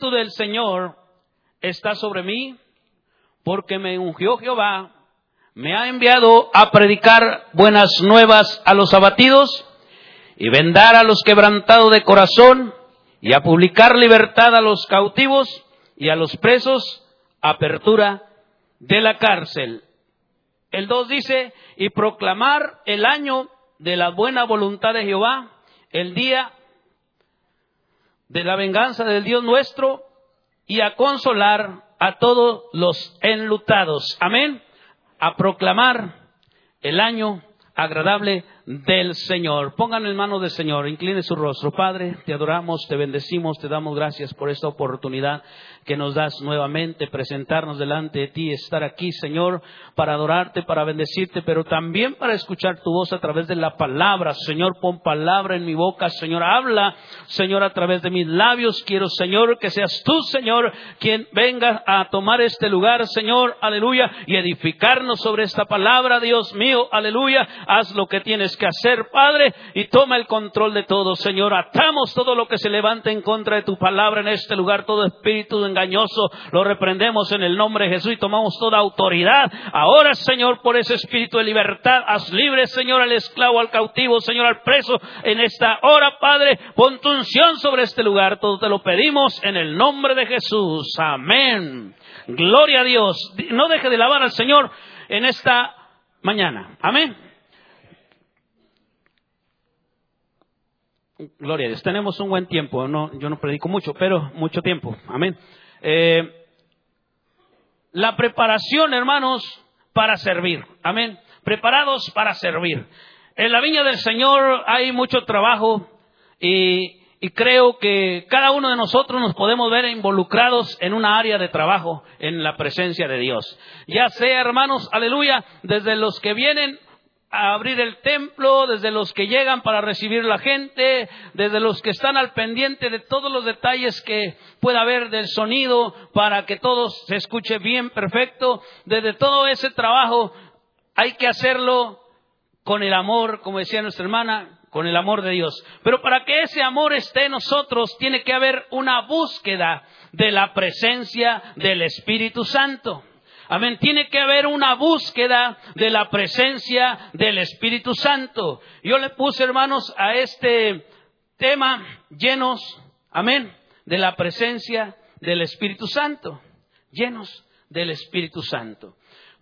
Espíritu del Señor está sobre mí, porque me ungió Jehová, me ha enviado a predicar buenas nuevas a los abatidos y vendar a los quebrantados de corazón y a publicar libertad a los cautivos y a los presos, apertura de la cárcel. El 2 dice, y proclamar el año de la buena voluntad de Jehová, el día de la venganza del Dios nuestro, y a consolar a todos los enlutados. Amén. A proclamar el año agradable del Señor. Pongan en manos del Señor, incline su rostro. Padre, te adoramos, te bendecimos, te damos gracias por esta oportunidad que nos das nuevamente, presentarnos delante de ti, estar aquí, Señor, para adorarte, para bendecirte, pero también para escuchar tu voz a través de la palabra. Señor, pon palabra en mi boca, Señor, habla, Señor, a través de mis labios. Quiero, Señor, que seas tú, Señor, quien venga a tomar este lugar, Señor, aleluya, y edificarnos sobre esta palabra, Dios mío, aleluya. Haz lo que tienes que hacer, Padre, y toma el control de todo, Señor. Atamos todo lo que se levanta en contra de tu palabra en este lugar, todo espíritu engañoso, lo reprendemos en el nombre de Jesús y tomamos toda autoridad. Ahora, Señor, por ese espíritu de libertad, haz libre, Señor, al esclavo, al cautivo, Señor, al preso, en esta hora, Padre, pon tu unción sobre este lugar. Todo te lo pedimos en el nombre de Jesús. Amén. Gloria a Dios. No deje de alabar al Señor en esta mañana. Amén. Gloria a Dios. Tenemos un buen tiempo. No, yo no predico mucho, pero mucho tiempo. Amén. Eh, la preparación, hermanos, para servir. Amén. Preparados para servir. En la viña del Señor hay mucho trabajo y, y creo que cada uno de nosotros nos podemos ver involucrados en una área de trabajo en la presencia de Dios. Ya sea, hermanos, aleluya, desde los que vienen a abrir el templo, desde los que llegan para recibir la gente, desde los que están al pendiente de todos los detalles que pueda haber del sonido para que todo se escuche bien, perfecto. Desde todo ese trabajo hay que hacerlo con el amor, como decía nuestra hermana, con el amor de Dios. Pero para que ese amor esté en nosotros, tiene que haber una búsqueda de la presencia del Espíritu Santo. Amén. Tiene que haber una búsqueda de la presencia del Espíritu Santo. Yo le puse, hermanos, a este tema llenos, amén, de la presencia del Espíritu Santo. Llenos del Espíritu Santo.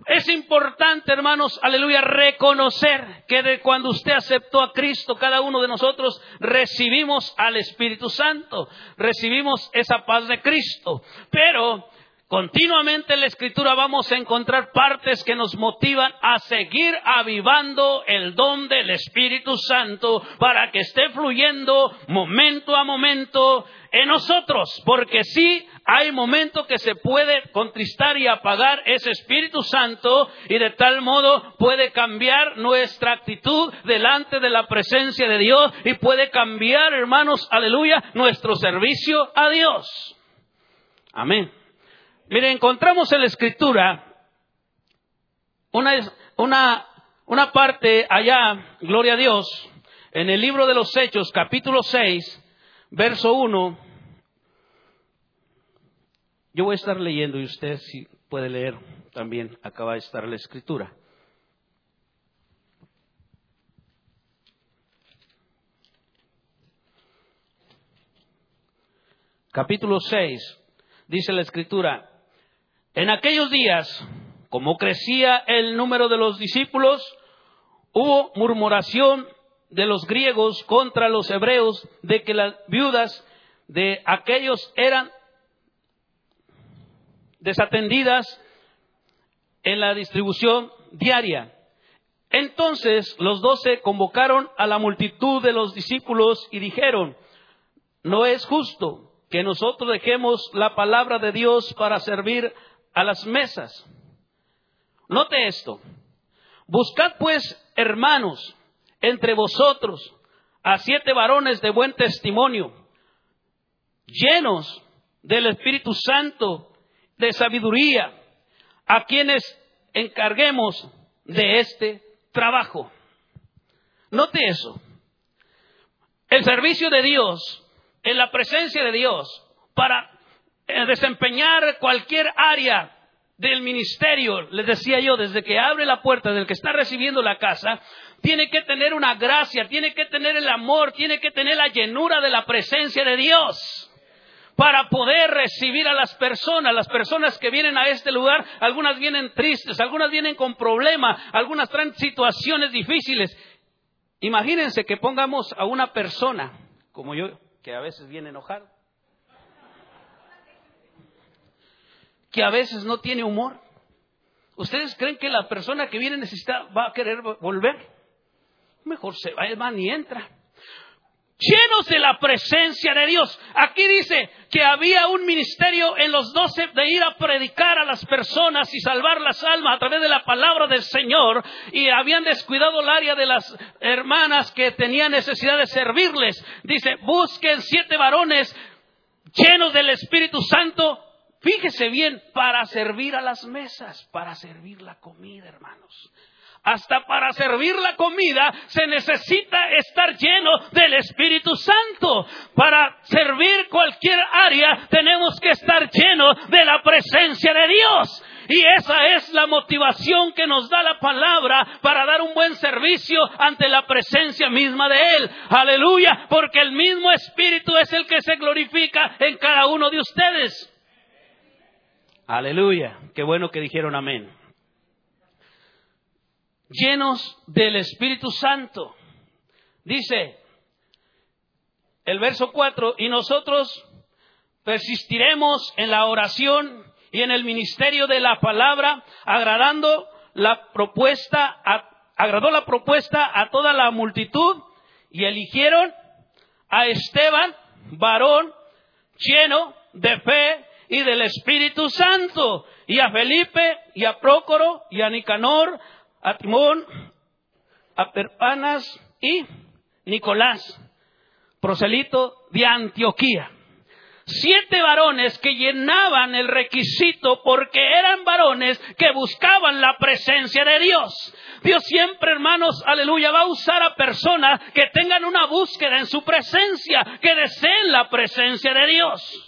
Es importante, hermanos, aleluya, reconocer que de cuando usted aceptó a Cristo, cada uno de nosotros recibimos al Espíritu Santo, recibimos esa paz de Cristo. Pero Continuamente en la escritura vamos a encontrar partes que nos motivan a seguir avivando el don del Espíritu Santo para que esté fluyendo momento a momento en nosotros. Porque sí hay momentos que se puede contristar y apagar ese Espíritu Santo y de tal modo puede cambiar nuestra actitud delante de la presencia de Dios y puede cambiar, hermanos, aleluya, nuestro servicio a Dios. Amén. Mire, encontramos en la escritura una, una, una parte allá, gloria a Dios, en el libro de los Hechos, capítulo 6, verso 1. Yo voy a estar leyendo y usted si puede leer también, acaba de estar la escritura. Capítulo 6, dice la escritura, en aquellos días, como crecía el número de los discípulos, hubo murmuración de los griegos contra los hebreos de que las viudas de aquellos eran desatendidas en la distribución diaria. Entonces los doce convocaron a la multitud de los discípulos y dijeron, no es justo que nosotros dejemos la palabra de Dios para servir a las mesas. Note esto. Buscad pues, hermanos, entre vosotros a siete varones de buen testimonio, llenos del Espíritu Santo, de sabiduría, a quienes encarguemos de este trabajo. Note eso. El servicio de Dios, en la presencia de Dios, para desempeñar cualquier área del ministerio, les decía yo, desde que abre la puerta del que está recibiendo la casa, tiene que tener una gracia, tiene que tener el amor, tiene que tener la llenura de la presencia de Dios para poder recibir a las personas, las personas que vienen a este lugar, algunas vienen tristes, algunas vienen con problemas, algunas traen situaciones difíciles. Imagínense que pongamos a una persona, como yo, que a veces viene enojada, que a veces no tiene humor. ¿Ustedes creen que la persona que viene necesita va a querer volver? Mejor se va, ni entra llenos de la presencia de Dios. Aquí dice que había un ministerio en los doce de ir a predicar a las personas y salvar las almas a través de la palabra del Señor y habían descuidado el área de las hermanas que tenían necesidad de servirles. Dice, busquen siete varones llenos del Espíritu Santo. Fíjese bien, para servir a las mesas, para servir la comida, hermanos. Hasta para servir la comida se necesita estar lleno del Espíritu Santo. Para servir cualquier área tenemos que estar lleno de la presencia de Dios. Y esa es la motivación que nos da la palabra para dar un buen servicio ante la presencia misma de Él. Aleluya, porque el mismo Espíritu es el que se glorifica en cada uno de ustedes. Aleluya, qué bueno que dijeron amén llenos del Espíritu Santo. Dice el verso 4, y nosotros persistiremos en la oración y en el ministerio de la palabra, agradando la propuesta, agradó la propuesta a toda la multitud y eligieron a Esteban, varón lleno de fe y del Espíritu Santo, y a Felipe y a Prócoro y a Nicanor, a Timón, a Perpanas y Nicolás, proselito de Antioquía. Siete varones que llenaban el requisito porque eran varones que buscaban la presencia de Dios. Dios siempre, hermanos, aleluya, va a usar a personas que tengan una búsqueda en su presencia, que deseen la presencia de Dios.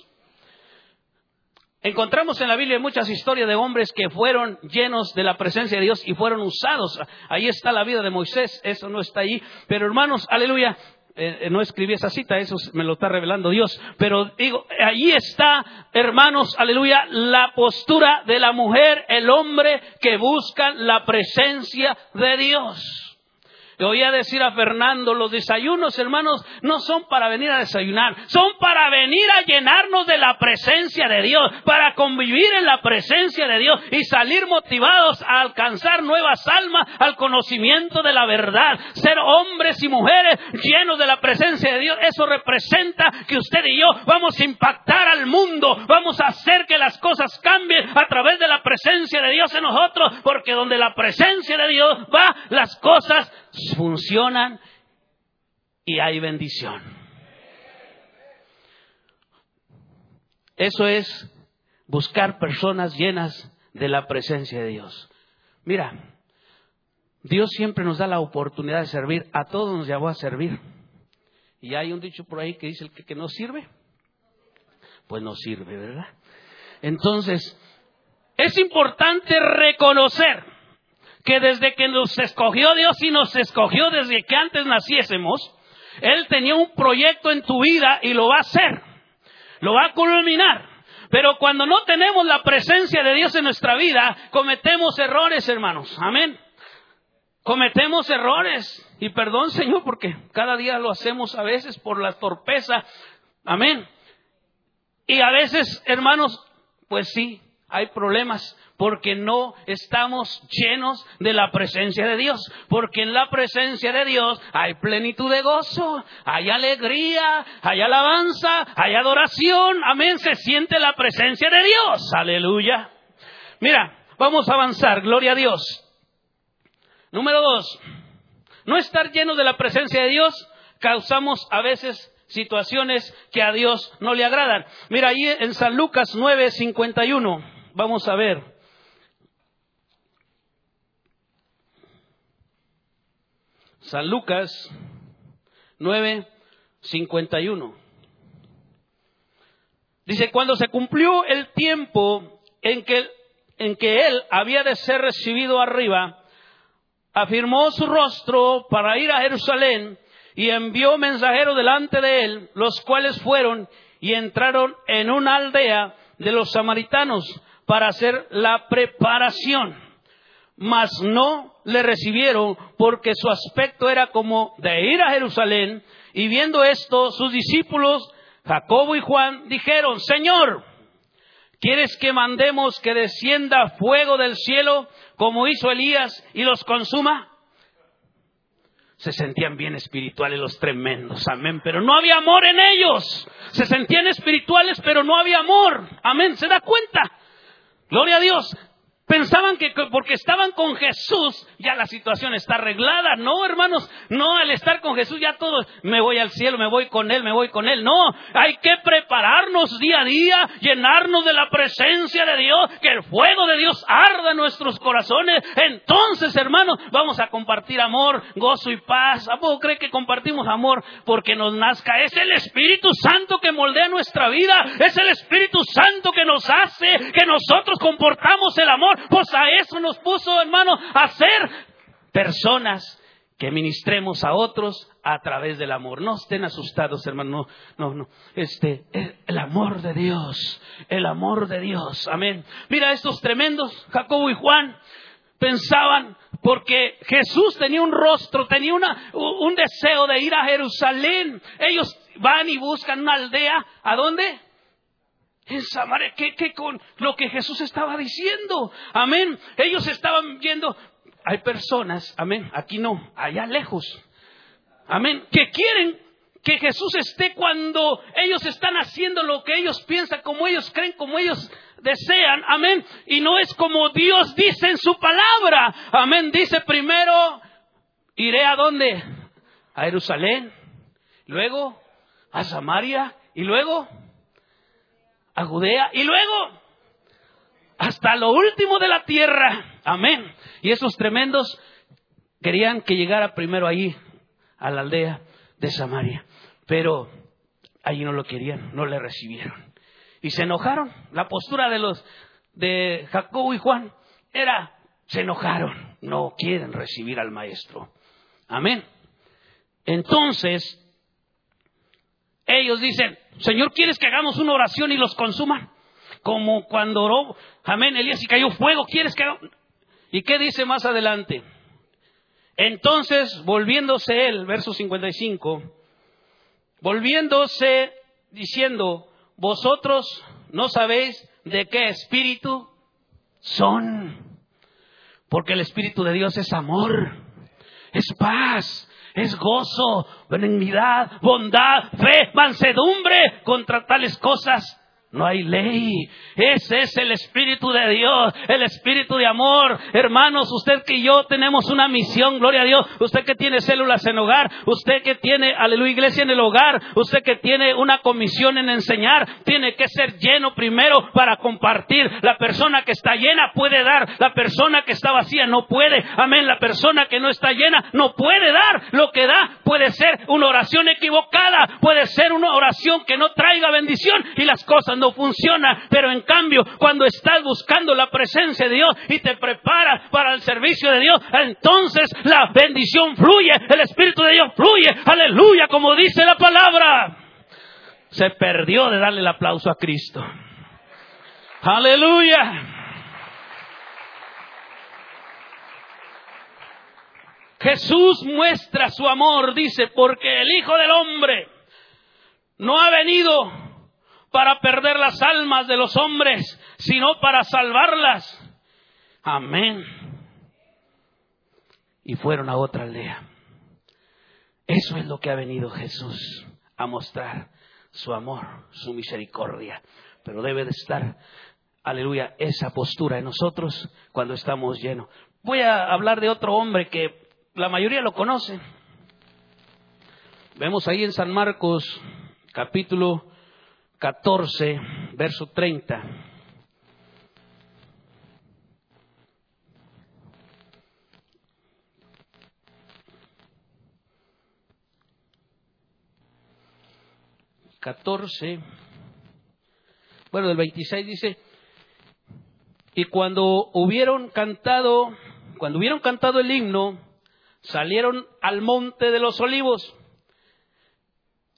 Encontramos en la Biblia muchas historias de hombres que fueron llenos de la presencia de Dios y fueron usados. Ahí está la vida de Moisés, eso no está ahí. Pero hermanos, aleluya, eh, eh, no escribí esa cita, eso me lo está revelando Dios. Pero digo, ahí está, hermanos, aleluya, la postura de la mujer, el hombre que buscan la presencia de Dios. Le voy a decir a Fernando, los desayunos, hermanos, no son para venir a desayunar, son para venir a llenarnos de la presencia de Dios, para convivir en la presencia de Dios y salir motivados a alcanzar nuevas almas al conocimiento de la verdad. Ser hombres y mujeres llenos de la presencia de Dios, eso representa que usted y yo vamos a impactar al mundo, vamos a hacer que las cosas cambien a través de la presencia de Dios en nosotros, porque donde la presencia de Dios va, las cosas funcionan y hay bendición. Eso es buscar personas llenas de la presencia de Dios. Mira, Dios siempre nos da la oportunidad de servir, a todos nos llamó a servir. Y hay un dicho por ahí que dice el que, que no sirve, pues no sirve, ¿verdad? Entonces, es importante reconocer que desde que nos escogió Dios y nos escogió desde que antes naciésemos, Él tenía un proyecto en tu vida y lo va a hacer, lo va a culminar. Pero cuando no tenemos la presencia de Dios en nuestra vida, cometemos errores, hermanos. Amén. Cometemos errores. Y perdón, Señor, porque cada día lo hacemos a veces por la torpeza. Amén. Y a veces, hermanos, pues sí, hay problemas porque no estamos llenos de la presencia de Dios, porque en la presencia de Dios hay plenitud de gozo, hay alegría, hay alabanza, hay adoración, amén, se siente la presencia de Dios, aleluya. Mira, vamos a avanzar, gloria a Dios. Número dos, no estar llenos de la presencia de Dios causamos a veces situaciones que a Dios no le agradan. Mira, ahí en San Lucas 9:51, vamos a ver. San Lucas 9, 51. Dice, cuando se cumplió el tiempo en que, en que él había de ser recibido arriba, afirmó su rostro para ir a Jerusalén y envió mensajeros delante de él, los cuales fueron y entraron en una aldea de los samaritanos para hacer la preparación. Mas no le recibieron porque su aspecto era como de ir a Jerusalén y viendo esto sus discípulos Jacobo y Juan dijeron, Señor, ¿quieres que mandemos que descienda fuego del cielo como hizo Elías y los consuma? Se sentían bien espirituales los tremendos, amén, pero no había amor en ellos. Se sentían espirituales, pero no había amor, amén, ¿se da cuenta? Gloria a Dios. Pensaban que porque estaban con Jesús ya la situación está arreglada. No, hermanos, no, al estar con Jesús ya todo, me voy al cielo, me voy con Él, me voy con Él. No, hay que prepararnos día a día, llenarnos de la presencia de Dios, que el fuego de Dios arda en nuestros corazones. Entonces, hermanos, vamos a compartir amor, gozo y paz. ¿A poco cree que compartimos amor porque nos nazca? Es el Espíritu Santo que moldea nuestra vida. Es el Espíritu Santo que nos hace que nosotros comportamos el amor pues a eso nos puso, hermano, a ser personas que ministremos a otros a través del amor. No estén asustados, hermano. No, no, no. Este, el, amor de Dios. El amor de Dios. Amén. Mira estos tremendos, Jacobo y Juan, pensaban, porque Jesús tenía un rostro, tenía una, un deseo de ir a Jerusalén. Ellos van y buscan una aldea. ¿A dónde? En Samaria, ¿qué, con lo que Jesús estaba diciendo? Amén. Ellos estaban viendo, hay personas, amén, aquí no, allá lejos, amén, que quieren que Jesús esté cuando ellos están haciendo lo que ellos piensan, como ellos creen, como ellos desean, amén. Y no es como Dios dice en su palabra, amén. Dice primero, iré a dónde? A Jerusalén, luego a Samaria y luego a Judea y luego hasta lo último de la tierra. Amén. Y esos tremendos querían que llegara primero ahí, a la aldea de Samaria. Pero allí no lo querían, no le recibieron. Y se enojaron. La postura de los de Jacobo y Juan era, se enojaron, no quieren recibir al maestro. Amén. Entonces, ellos dicen, Señor, ¿quieres que hagamos una oración y los consuman? Como cuando oró, amén, Elías y cayó fuego, ¿quieres que hagamos? ¿Y qué dice más adelante? Entonces, volviéndose él, verso 55, volviéndose diciendo, vosotros no sabéis de qué espíritu son, porque el espíritu de Dios es amor, es paz, es gozo, benignidad, bondad, fe, mansedumbre. Contra tales cosas no hay ley. Ese es el Espíritu de Dios, el Espíritu de amor. Hermanos, usted que yo tenemos una misión, gloria a Dios. Usted que tiene células en hogar, usted que tiene, aleluya, iglesia en el hogar, usted que tiene una comisión en enseñar, tiene que ser lleno primero para compartir. La persona que está llena puede dar, la persona que está vacía no puede. Amén, la persona que no está llena no puede dar. Lo que da puede ser una oración equivocada, puede ser una oración que no traiga bendición y las cosas no funciona. Pero en cambio, cuando estás buscando la presencia de Dios y te preparas para el servicio de Dios, entonces la bendición fluye, el Espíritu de Dios fluye. Aleluya, como dice la palabra. Se perdió de darle el aplauso a Cristo. Aleluya. Jesús muestra su amor, dice, porque el Hijo del Hombre no ha venido para perder las almas de los hombres, sino para salvarlas. Amén. Y fueron a otra aldea. Eso es lo que ha venido Jesús a mostrar, su amor, su misericordia. Pero debe de estar, aleluya, esa postura en nosotros cuando estamos llenos. Voy a hablar de otro hombre que la mayoría lo conoce. Vemos ahí en San Marcos capítulo 14, verso 30. Catorce, bueno, del 26 dice, y cuando hubieron cantado, cuando hubieron cantado el himno, salieron al monte de los olivos.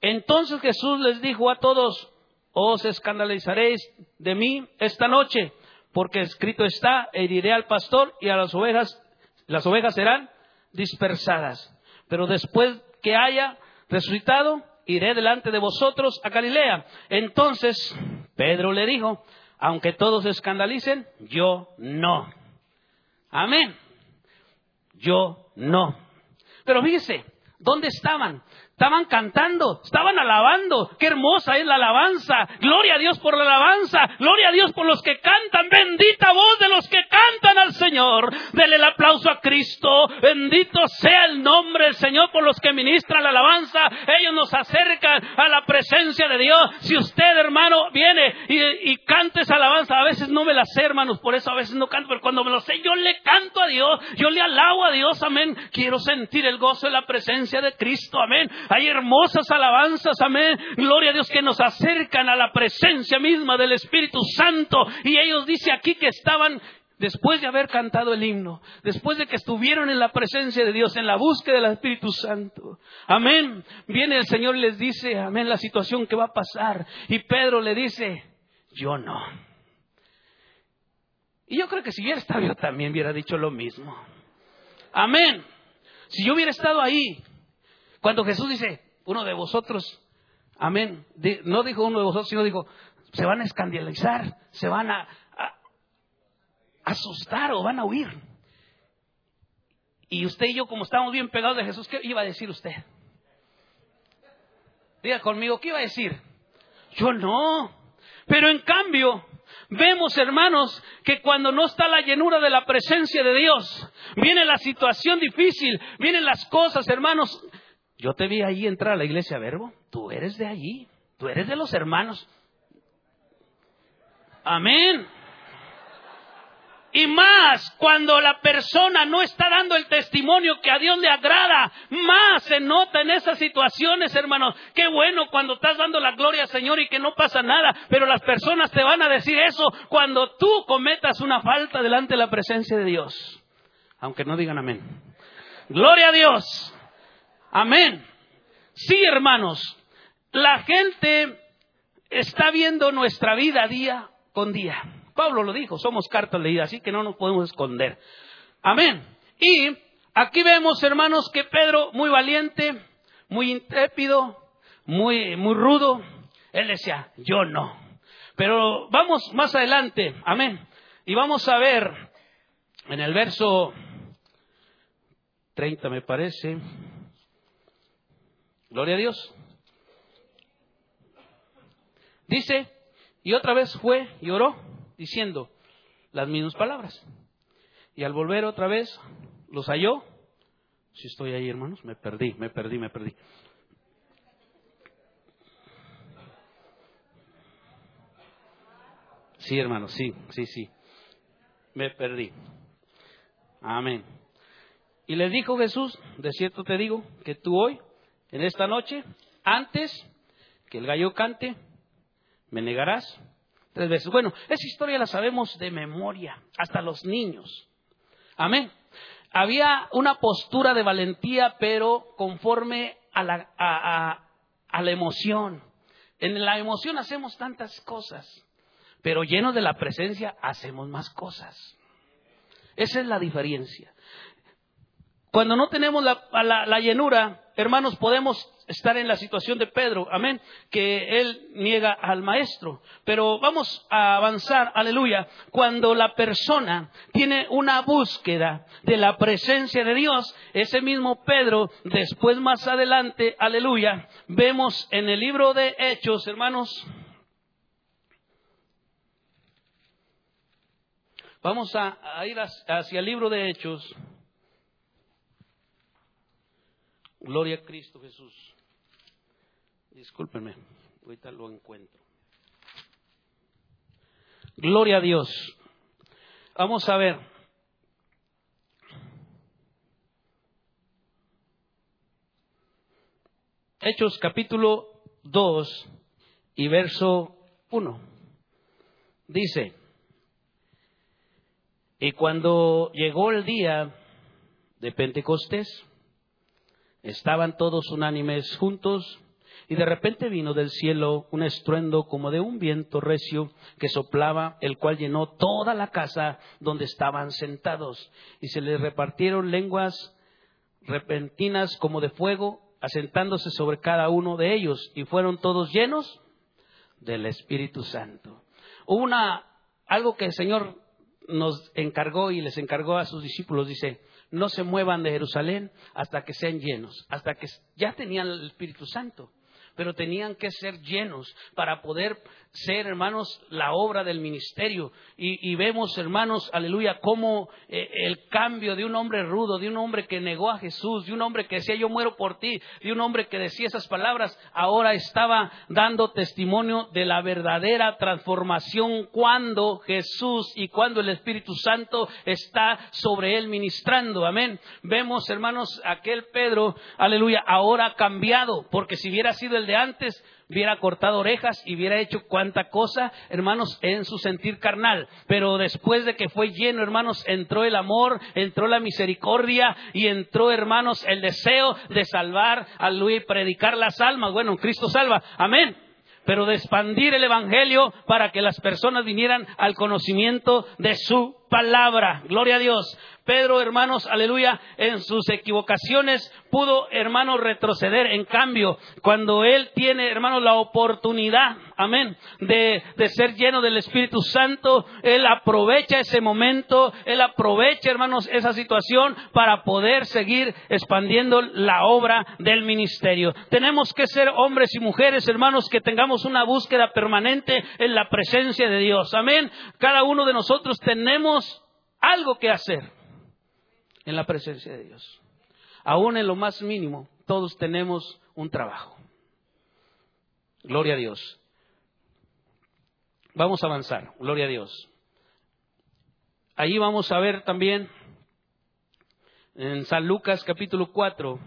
Entonces Jesús les dijo a todos, os escandalizaréis de mí esta noche, porque escrito está, heriré al pastor y a las ovejas, las ovejas serán dispersadas. Pero después que haya resucitado, iré delante de vosotros a Galilea. Entonces Pedro le dijo, aunque todos escandalicen, yo no. Amén. Yo no. Pero fíjese, ¿dónde estaban? Estaban cantando, estaban alabando. Qué hermosa es la alabanza. Gloria a Dios por la alabanza. Gloria a Dios por los que cantan. Bendita voz de los que cantan al Señor. Dele el aplauso a Cristo. Bendito sea el nombre del Señor por los que ministran la alabanza. Ellos nos acercan a la presencia de Dios. Si usted, hermano, viene y, y canta esa alabanza, a veces no me la sé, hermanos, por eso a veces no canto, pero cuando me lo sé, yo le canto a Dios, yo le alabo a Dios, amén. Quiero sentir el gozo de la presencia de Cristo, amén. Hay hermosas alabanzas, amén. Gloria a Dios que nos acercan a la presencia misma del Espíritu Santo. Y ellos dice aquí que estaban después de haber cantado el himno, después de que estuvieron en la presencia de Dios, en la búsqueda del Espíritu Santo. Amén. Viene el Señor y les dice, amén, la situación que va a pasar. Y Pedro le dice, yo no. Y yo creo que si hubiera estado yo también hubiera dicho lo mismo. Amén. Si yo hubiera estado ahí, cuando Jesús dice, uno de vosotros, amén, no dijo uno de vosotros, sino dijo, se van a escandalizar, se van a, asustar o van a huir. Y usted y yo, como estamos bien pegados de Jesús, ¿qué iba a decir usted? Diga conmigo, ¿qué iba a decir? Yo no. Pero en cambio, vemos, hermanos, que cuando no está la llenura de la presencia de Dios, viene la situación difícil, vienen las cosas, hermanos, yo te vi ahí entrar a la iglesia Verbo. Tú eres de allí. Tú eres de los hermanos. Amén. Y más cuando la persona no está dando el testimonio que a Dios le agrada, más se nota en esas situaciones, hermanos. Qué bueno cuando estás dando la gloria al Señor y que no pasa nada, pero las personas te van a decir eso cuando tú cometas una falta delante de la presencia de Dios. Aunque no digan amén. Gloria a Dios. Amén. Sí, hermanos, la gente está viendo nuestra vida día con día. Pablo lo dijo, somos cartas leídas, así que no nos podemos esconder. Amén. Y aquí vemos, hermanos, que Pedro, muy valiente, muy intrépido, muy, muy rudo, él decía, yo no. Pero vamos más adelante, amén. Y vamos a ver en el verso 30, me parece. Gloria a Dios. Dice, y otra vez fue y oró, diciendo las mismas palabras. Y al volver otra vez, los halló. Si estoy ahí, hermanos, me perdí, me perdí, me perdí. Sí, hermanos, sí, sí, sí. Me perdí. Amén. Y le dijo Jesús, de cierto te digo, que tú hoy en esta noche, antes que el gallo cante, me negarás tres veces. Bueno, esa historia la sabemos de memoria, hasta los niños. Amén. Había una postura de valentía, pero conforme a la, la emoción. En la emoción hacemos tantas cosas, pero llenos de la presencia hacemos más cosas. Esa es la diferencia. Cuando no tenemos la, llenura, hermanos, podemos estar en la situación de Pedro, amén, que él niega al maestro. Pero vamos a avanzar, aleluya, cuando la persona tiene una búsqueda de la presencia de Dios, ese mismo Pedro, después más adelante, aleluya, vemos en el libro de Hechos, hermanos, vamos a, ir hacia el libro de Hechos. Gloria a Cristo Jesús. Discúlpenme, ahorita lo encuentro. Gloria a Dios. Vamos a ver. Hechos capítulo 2 y verso 1. Dice, y cuando llegó el día de Pentecostés, estaban todos unánimes juntos y de repente vino del cielo un estruendo como de un viento recio que soplaba, el cual llenó toda la casa donde estaban sentados. Y se les repartieron lenguas repentinas como de fuego, asentándose sobre cada uno de ellos, y fueron todos llenos del Espíritu Santo. Hubo una, algo que el Señor nos encargó y les encargó a sus discípulos, dice, no se muevan de Jerusalén hasta que sean llenos, hasta que ya tenían el Espíritu Santo pero tenían que ser llenos para poder ser, hermanos, la obra del ministerio. Y, vemos, hermanos, aleluya, cómo eh, el cambio de un hombre rudo, de un hombre que negó a Jesús, de un hombre que decía yo muero por ti, de un hombre que decía esas palabras, ahora estaba dando testimonio de la verdadera transformación cuando Jesús y cuando el Espíritu Santo está sobre él ministrando. Amén. Vemos, hermanos, aquel Pedro, aleluya, ahora cambiado, porque si hubiera sido el de antes, hubiera cortado orejas y hubiera hecho cuanta cosa, hermanos, en su sentir carnal. Pero después de que fue lleno, hermanos, entró el amor, entró la misericordia y entró, hermanos, el deseo de salvar, a y predicar las almas. Bueno, Cristo salva. Amén pero de expandir el Evangelio para que las personas vinieran al conocimiento de su palabra. Gloria a Dios. Pedro, hermanos, aleluya, en sus equivocaciones pudo, hermanos, retroceder. En cambio, cuando él tiene, hermanos, la oportunidad, amén, de, de ser lleno del Espíritu Santo, él aprovecha ese momento, él aprovecha, hermanos, esa situación para poder seguir expandiendo la obra del ministerio. Tenemos que ser hombres y mujeres, hermanos, que tengamos una búsqueda permanente en la presencia de Dios. Amén. Cada uno de nosotros tenemos algo que hacer en la presencia de Dios. Aún en lo más mínimo, todos tenemos un trabajo. Gloria a Dios. Vamos a avanzar, gloria a Dios. Ahí vamos a ver también en San Lucas capítulo 4.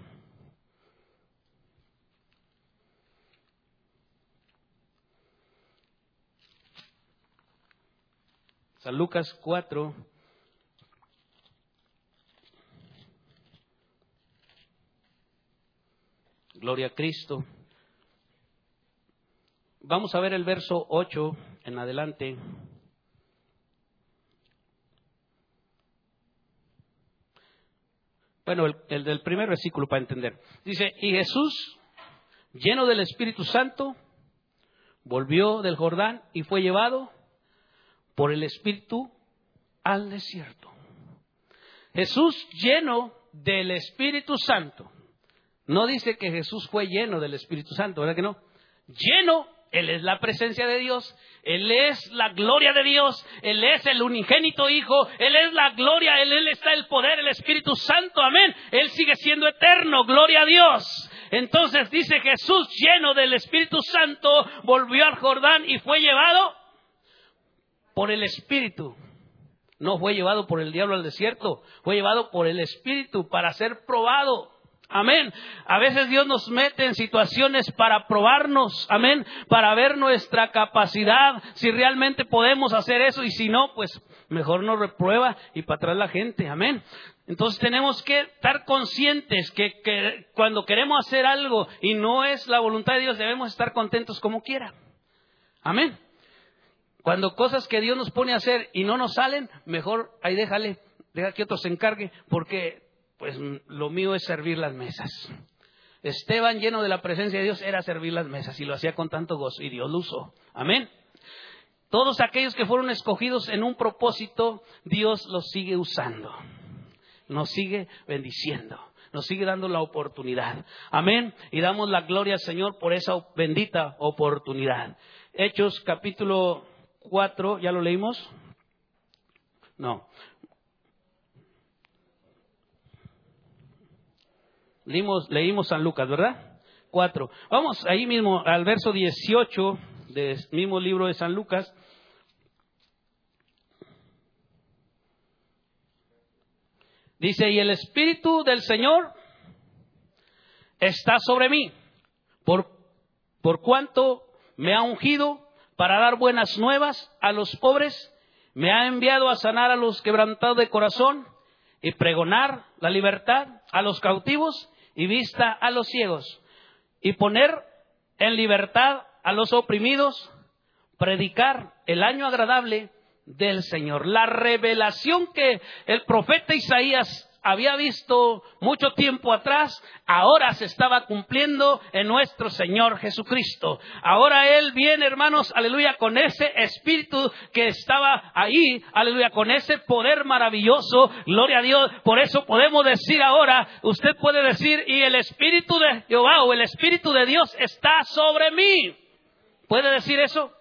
San Lucas 4, Gloria a Cristo. Vamos a ver el verso 8 en adelante. Bueno, el, del primer versículo para entender. Dice, y Jesús, lleno del Espíritu Santo, volvió del Jordán y fue llevado por el Espíritu al desierto. Jesús lleno del Espíritu Santo no dice que Jesús fue lleno del Espíritu Santo, ¿verdad que no? Lleno, Él es la presencia de Dios, Él es la gloria de Dios, Él es el unigénito Hijo, Él es la gloria, Él, está el poder, el Espíritu Santo, amén. Él sigue siendo eterno, gloria a Dios. Entonces dice Jesús lleno del Espíritu Santo, volvió al Jordán y fue llevado por el Espíritu. No fue llevado por el diablo al desierto, fue llevado por el Espíritu para ser probado. Amén. A veces Dios nos mete en situaciones para probarnos, amén, para ver nuestra capacidad, si realmente podemos hacer eso y si no, pues mejor nos reprueba y para atrás la gente, amén. Entonces tenemos que estar conscientes que, que, cuando queremos hacer algo y no es la voluntad de Dios, debemos estar contentos como quiera. Amén. Cuando cosas que Dios nos pone a hacer y no nos salen, mejor ahí déjale, deja que otro se encargue, porque pues lo mío es servir las mesas. Esteban, lleno de la presencia de Dios, era servir las mesas y lo hacía con tanto gozo y Dios lo usó. Amén. Todos aquellos que fueron escogidos en un propósito, Dios los sigue usando. Nos sigue bendiciendo. Nos sigue dando la oportunidad. Amén. Y damos la gloria al Señor por esa bendita oportunidad. Hechos capítulo 4, ¿ya lo leímos? No. Leímos, leímos San Lucas, ¿verdad? Cuatro. Vamos ahí mismo al verso 18 del mismo libro de San Lucas. Dice, y el Espíritu del Señor está sobre mí, por, por cuanto me ha ungido para dar buenas nuevas a los pobres, me ha enviado a sanar a los quebrantados de corazón y pregonar la libertad a los cautivos y vista a los ciegos y poner en libertad a los oprimidos, predicar el año agradable del Señor. La revelación que el profeta Isaías había visto mucho tiempo atrás, ahora se estaba cumpliendo en nuestro Señor Jesucristo. Ahora Él viene, hermanos, aleluya, con ese espíritu que estaba ahí, aleluya, con ese poder maravilloso, gloria a Dios. Por eso podemos decir ahora, usted puede decir, y el espíritu de Jehová o el espíritu de Dios está sobre mí. ¿Puede decir eso?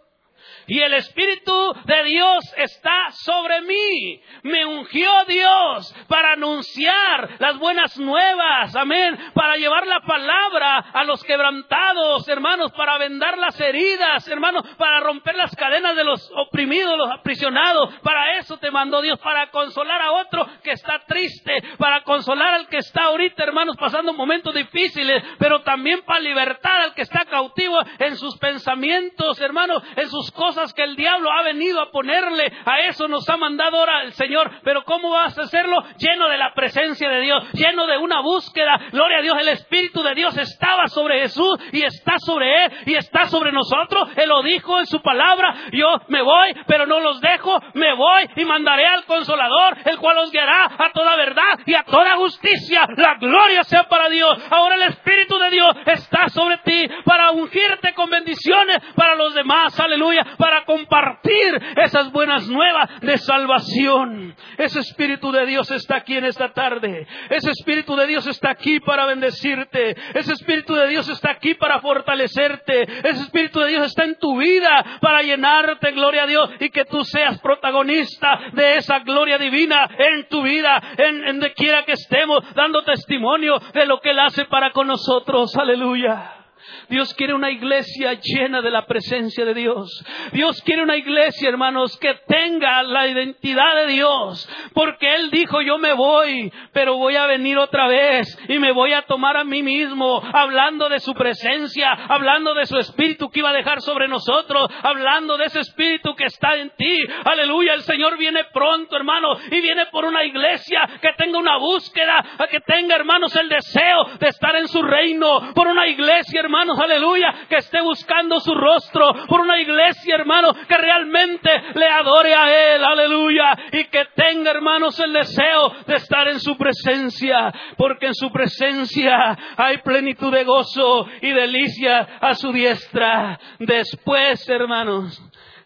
Y el Espíritu de Dios está sobre mí. Me ungió Dios para anunciar las buenas nuevas, amén, para llevar la palabra a los quebrantados, hermanos, para vendar las heridas, hermanos, para romper las cadenas de los oprimidos, los aprisionados. Para eso te mandó Dios, para consolar a otro que está triste, para consolar al que está ahorita, hermanos, pasando momentos difíciles, pero también para libertar al que está cautivo en sus pensamientos, hermanos, en sus cosas que el diablo ha venido a ponerle. A eso nos ha mandado ahora el Señor. Pero ¿cómo vas a hacerlo? Lleno de la presencia de Dios, lleno de una búsqueda. Gloria a Dios, el Espíritu de Dios estaba sobre Jesús y está sobre Él y está sobre nosotros. Él lo dijo en su palabra. Yo me voy, pero no los dejo. Me voy y mandaré al Consolador, el cual os guiará a toda verdad y a toda justicia. La gloria sea para Dios. Ahora el Espíritu de Dios está sobre ti para ungirte con bendiciones para los demás. Aleluya para compartir esas buenas nuevas de salvación. Ese Espíritu de Dios está aquí en esta tarde. Ese Espíritu de Dios está aquí para bendecirte. Ese Espíritu de Dios está aquí para fortalecerte. Ese Espíritu de Dios está en tu vida para llenarte, gloria a Dios, y que tú seas protagonista de esa gloria divina en tu vida, en, en de quiera que estemos, dando testimonio de lo que Él hace para con nosotros. Aleluya. Dios quiere una iglesia llena de la presencia de Dios. Dios quiere una iglesia, hermanos, que tenga la identidad de Dios. Porque Él dijo, yo me voy, pero voy a venir otra vez y me voy a tomar a mí mismo, hablando de su presencia, hablando de su espíritu que iba a dejar sobre nosotros, hablando de ese espíritu que está en ti. Aleluya, el Señor viene pronto, hermano, y viene por una iglesia que tenga una búsqueda, que tenga, hermanos, el deseo de estar en su reino, por una iglesia, hermano aleluya, que esté buscando su rostro por una iglesia, hermano, que realmente le adore a Él, aleluya, y que tenga, hermanos, el deseo de estar en su presencia, porque en su presencia hay plenitud de gozo y delicia a su diestra. Después, hermanos,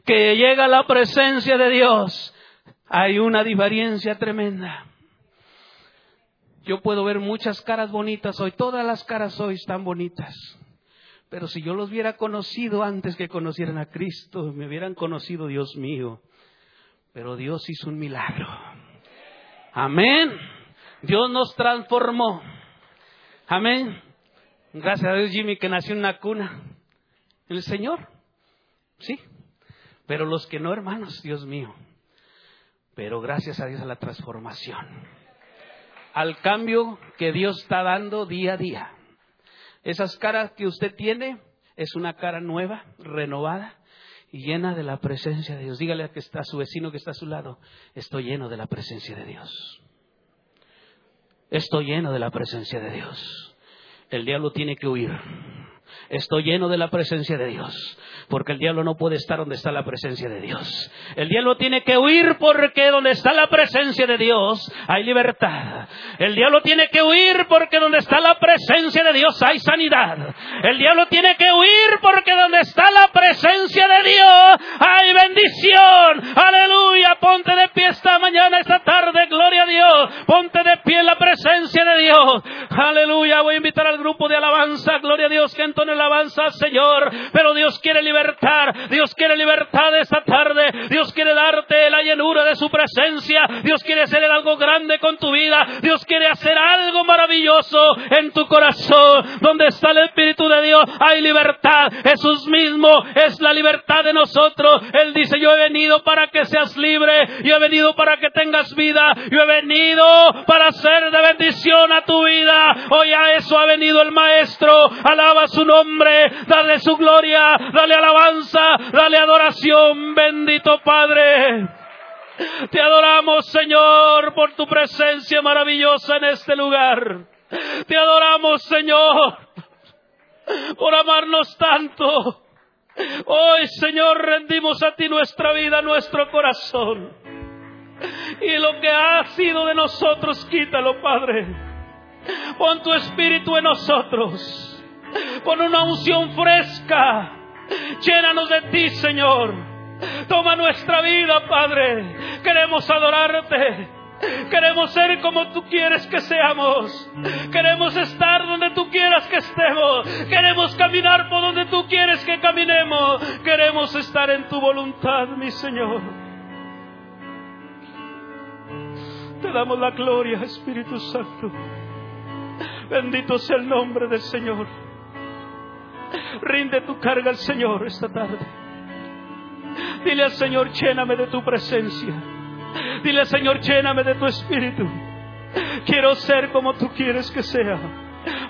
que llega la presencia de Dios, hay una diferencia tremenda. Yo puedo ver muchas caras bonitas hoy, todas las caras hoy están bonitas. Pero si yo los hubiera conocido antes que conocieran a Cristo, me hubieran conocido, Dios mío. Pero Dios hizo un milagro. Amén. Dios nos transformó. Amén. Gracias a Dios, Jimmy, que nació en una cuna. El Señor. Sí. Pero los que no, hermanos, Dios mío. Pero gracias a Dios a la transformación. Al cambio que Dios está dando día a día. Esas caras que usted tiene es una cara nueva, renovada y llena de la presencia de Dios. Dígale a que está a su vecino que está a su lado, estoy lleno de la presencia de Dios. Estoy lleno de la presencia de Dios. El diablo tiene que huir. Estoy lleno de la presencia de Dios. Porque el diablo no puede estar donde está la presencia de Dios. El diablo tiene que huir porque donde está la presencia de Dios hay libertad. El diablo tiene que huir porque donde está la presencia de Dios hay sanidad. El diablo tiene que huir porque donde está la presencia de Dios hay bendición. Aleluya. Ponte de pie esta mañana, esta tarde. Gloria a Dios. Ponte de pie en la presencia de Dios. Aleluya. Voy a invitar al grupo de alabanza. Gloria a Dios que entone alabanza, Señor. Pero Dios quiere libertar. Dios quiere libertad esta tarde. Dios quiere darte la llenura de su presencia. Dios quiere hacer algo grande con tu vida. Dios quiere hacer algo maravilloso en tu corazón. Donde está el Espíritu de Dios hay libertad. Jesús mismo es la libertad de nosotros. Él dice, yo he venido para que seas libre. Yo he venido para que tengas vida. Yo he venido para ser de bendición a tu vida. Hoy a eso ha venido el Maestro. Alaba su nombre. Dale su gloria. Dale alabanza. Dale adoración. Bendito Padre. Te adoramos, Señor, por tu presencia maravillosa en este lugar. Te adoramos, Señor, por amarnos tanto. Hoy, Señor, rendimos a ti nuestra vida, nuestro corazón. Y lo que ha sido de nosotros, quítalo, Padre. Pon tu espíritu en nosotros. Pon una unción fresca. Llénanos de ti, Señor. Toma nuestra vida, Padre. Queremos adorarte. Queremos ser como tú quieres que seamos. Queremos estar donde tú quieras que estemos. Queremos caminar por donde tú quieres que caminemos. Queremos estar en tu voluntad, mi Señor. Te damos la gloria, Espíritu Santo. Bendito sea el nombre del Señor. Rinde tu carga al Señor esta tarde. Dile al Señor, lléname de tu presencia. Dile al Señor, lléname de tu espíritu. Quiero ser como tú quieres que sea.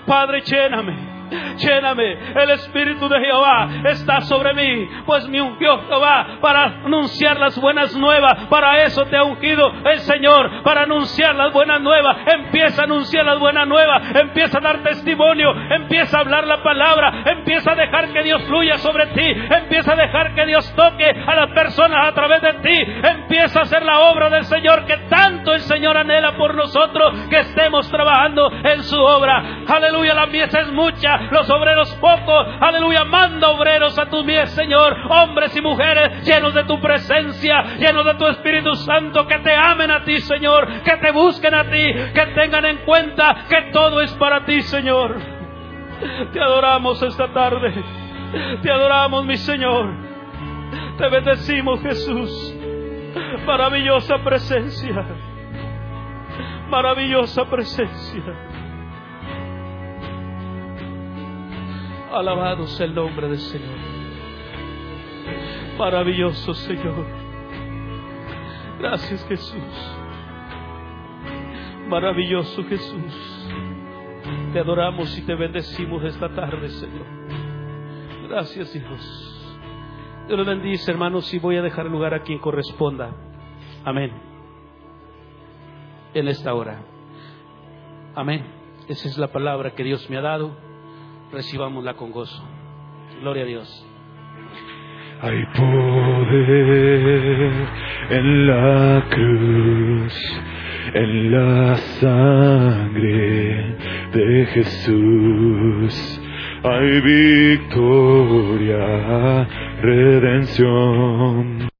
Padre, lléname. Lléname, el Espíritu de Jehová está sobre mí, pues me ungió Jehová para anunciar las buenas nuevas. Para eso te ha ungido el Señor, para anunciar las buenas nuevas. Empieza a anunciar las buenas nuevas, empieza a dar testimonio, empieza a hablar la palabra, empieza a dejar que Dios fluya sobre ti, empieza a dejar que Dios toque a las personas a través de ti, empieza a hacer la obra del Señor que tanto el Señor anhela por nosotros que estemos trabajando en su obra. Aleluya, la mies es mucha, los obreros pocos. Aleluya, manda obreros a tu mies, Señor. Hombres y mujeres llenos de tu presencia, llenos de tu Espíritu Santo, que te amen a ti, Señor, que te busquen a ti, que tengan en cuenta que todo es para ti, Señor. Te adoramos esta tarde. Te adoramos, mi Señor. Te bendecimos, Jesús. Maravillosa presencia. Maravillosa presencia. Alabado sea el nombre del Señor. Maravilloso Señor. Gracias Jesús. Maravilloso Jesús. Te adoramos y te bendecimos esta tarde, Señor. Gracias, hijos. Dios los bendice, hermanos, y voy a dejar lugar a quien corresponda. Amén. En esta hora. Amén. Esa es la palabra que Dios me ha dado recibámosla con gozo. Gloria a Dios. Hay poder en la cruz, en la sangre de Jesús. Hay victoria, redención.